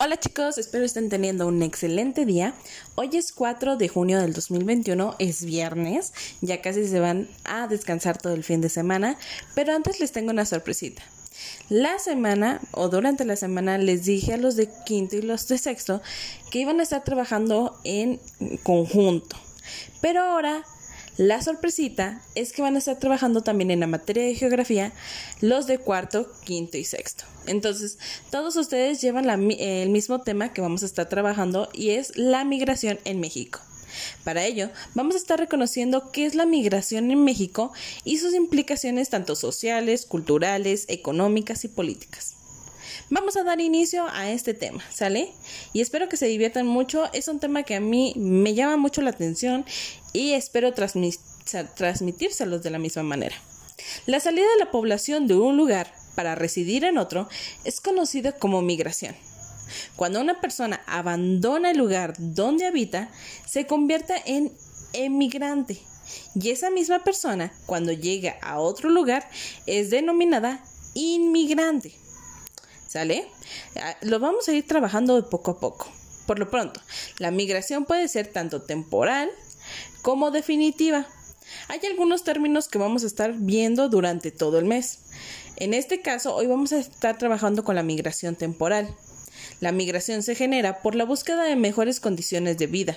Hola chicos, espero estén teniendo un excelente día. Hoy es 4 de junio del 2021, es viernes, ya casi se van a descansar todo el fin de semana, pero antes les tengo una sorpresita. La semana o durante la semana les dije a los de quinto y los de sexto que iban a estar trabajando en conjunto, pero ahora la sorpresita es que van a estar trabajando también en la materia de geografía los de cuarto, quinto y sexto. Entonces, todos ustedes llevan el mismo tema que vamos a estar trabajando y es la migración en México. Para ello, vamos a estar reconociendo qué es la migración en México y sus implicaciones tanto sociales, culturales, económicas y políticas. Vamos a dar inicio a este tema, ¿sale? Y espero que se diviertan mucho. Es un tema que a mí me llama mucho la atención y espero transmitírselos de la misma manera. La salida de la población de un lugar para residir en otro es conocida como migración. Cuando una persona abandona el lugar donde habita, se convierte en emigrante. Y esa misma persona, cuando llega a otro lugar, es denominada inmigrante. ¿Sale? Ah, lo vamos a ir trabajando poco a poco. Por lo pronto, la migración puede ser tanto temporal como definitiva. Hay algunos términos que vamos a estar viendo durante todo el mes. En este caso, hoy vamos a estar trabajando con la migración temporal. La migración se genera por la búsqueda de mejores condiciones de vida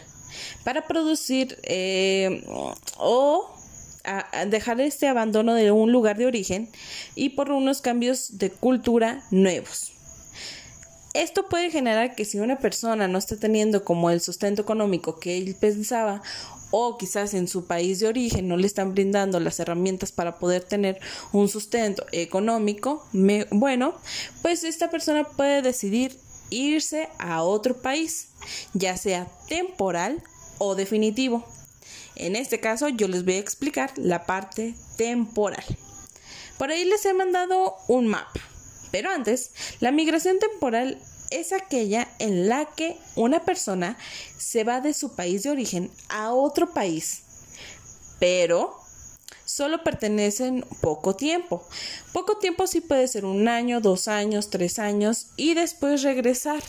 para producir eh, o dejar este abandono de un lugar de origen y por unos cambios de cultura nuevos. Esto puede generar que si una persona no está teniendo como el sustento económico que él pensaba o quizás en su país de origen no le están brindando las herramientas para poder tener un sustento económico bueno, pues esta persona puede decidir irse a otro país, ya sea temporal o definitivo. En este caso yo les voy a explicar la parte temporal. Por ahí les he mandado un mapa. Pero antes, la migración temporal es aquella en la que una persona se va de su país de origen a otro país, pero solo pertenecen poco tiempo. Poco tiempo sí puede ser un año, dos años, tres años y después regresar.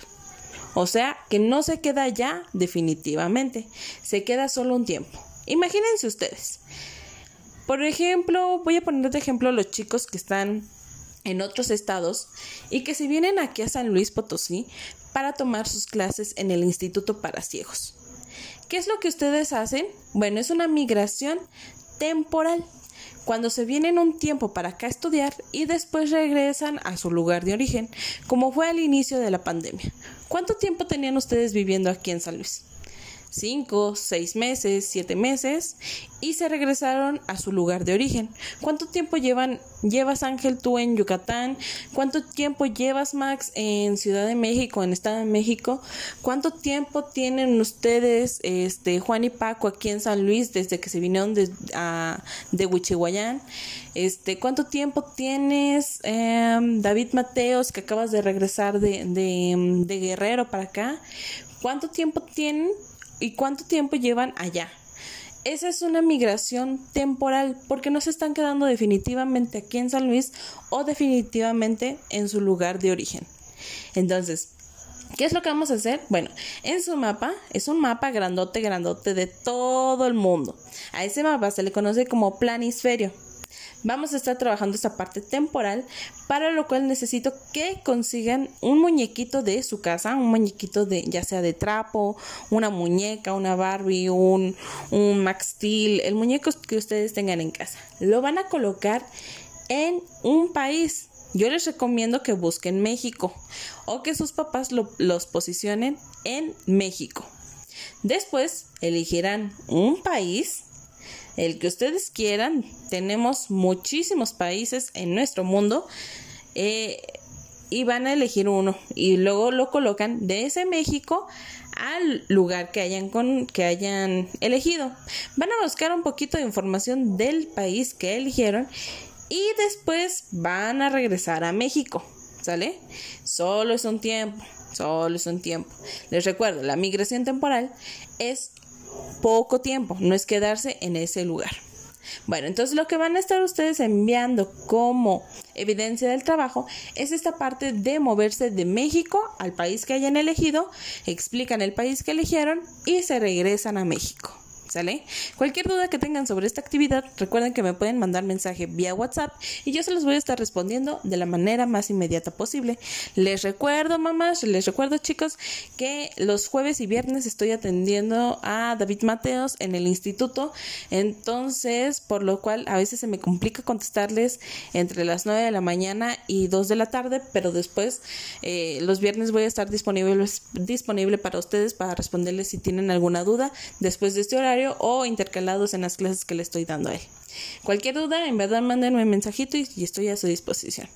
O sea que no se queda ya definitivamente, se queda solo un tiempo. Imagínense ustedes. Por ejemplo, voy a poner de ejemplo a los chicos que están en otros estados y que se vienen aquí a San Luis Potosí para tomar sus clases en el Instituto para Ciegos. ¿Qué es lo que ustedes hacen? Bueno, es una migración temporal. Cuando se vienen un tiempo para acá estudiar y después regresan a su lugar de origen, como fue al inicio de la pandemia. ¿Cuánto tiempo tenían ustedes viviendo aquí en San Luis? Cinco, seis meses, siete meses y se regresaron a su lugar de origen. ¿Cuánto tiempo llevan, llevas Ángel tú en Yucatán? ¿Cuánto tiempo llevas Max en Ciudad de México, en Estado de México? ¿Cuánto tiempo tienen ustedes, este, Juan y Paco aquí en San Luis desde que se vinieron de, a, de Huichihuayán? Este, ¿cuánto tiempo tienes em, David Mateos que acabas de regresar de, de Guerrero para acá? ¿Cuánto tiempo tienen y cuánto tiempo llevan allá. Esa es una migración temporal porque no se están quedando definitivamente aquí en San Luis o definitivamente en su lugar de origen. Entonces, ¿qué es lo que vamos a hacer? Bueno, en su mapa es un mapa grandote, grandote de todo el mundo. A ese mapa se le conoce como planisferio vamos a estar trabajando esta parte temporal, para lo cual necesito que consigan un muñequito de su casa, un muñequito de ya sea de trapo, una muñeca, una Barbie, un, un Max Steel, el muñeco que ustedes tengan en casa. Lo van a colocar en un país. Yo les recomiendo que busquen México o que sus papás los posicionen en México. Después elegirán un país el que ustedes quieran. Tenemos muchísimos países en nuestro mundo. Eh, y van a elegir uno y luego lo colocan de ese México al lugar que hayan que hayan elegido. Van a buscar un poquito de información del país que eligieron y después van a regresar a México, ¿sale? Solo es un tiempo, solo es un tiempo. Les recuerdo, la migración temporal es poco tiempo, no es quedarse en ese lugar. Bueno, entonces lo que van a estar ustedes enviando como evidencia del trabajo es esta parte de moverse de México al país que hayan elegido, explican el país que eligieron y se regresan a México. ¿Sale? Cualquier duda que tengan sobre esta actividad, recuerden que me pueden mandar mensaje vía WhatsApp y yo se los voy a estar respondiendo de la manera más inmediata posible. Les recuerdo, mamás, les recuerdo, chicos, que los jueves y viernes estoy atendiendo a David Mateos en el instituto, entonces, por lo cual a veces se me complica contestarles entre las 9 de la mañana y 2 de la tarde, pero después eh, los viernes voy a estar disponible, disponible para ustedes para responderles si tienen alguna duda después de este horario o intercalados en las clases que le estoy dando a él. Cualquier duda, en verdad, mándenme un mensajito y estoy a su disposición.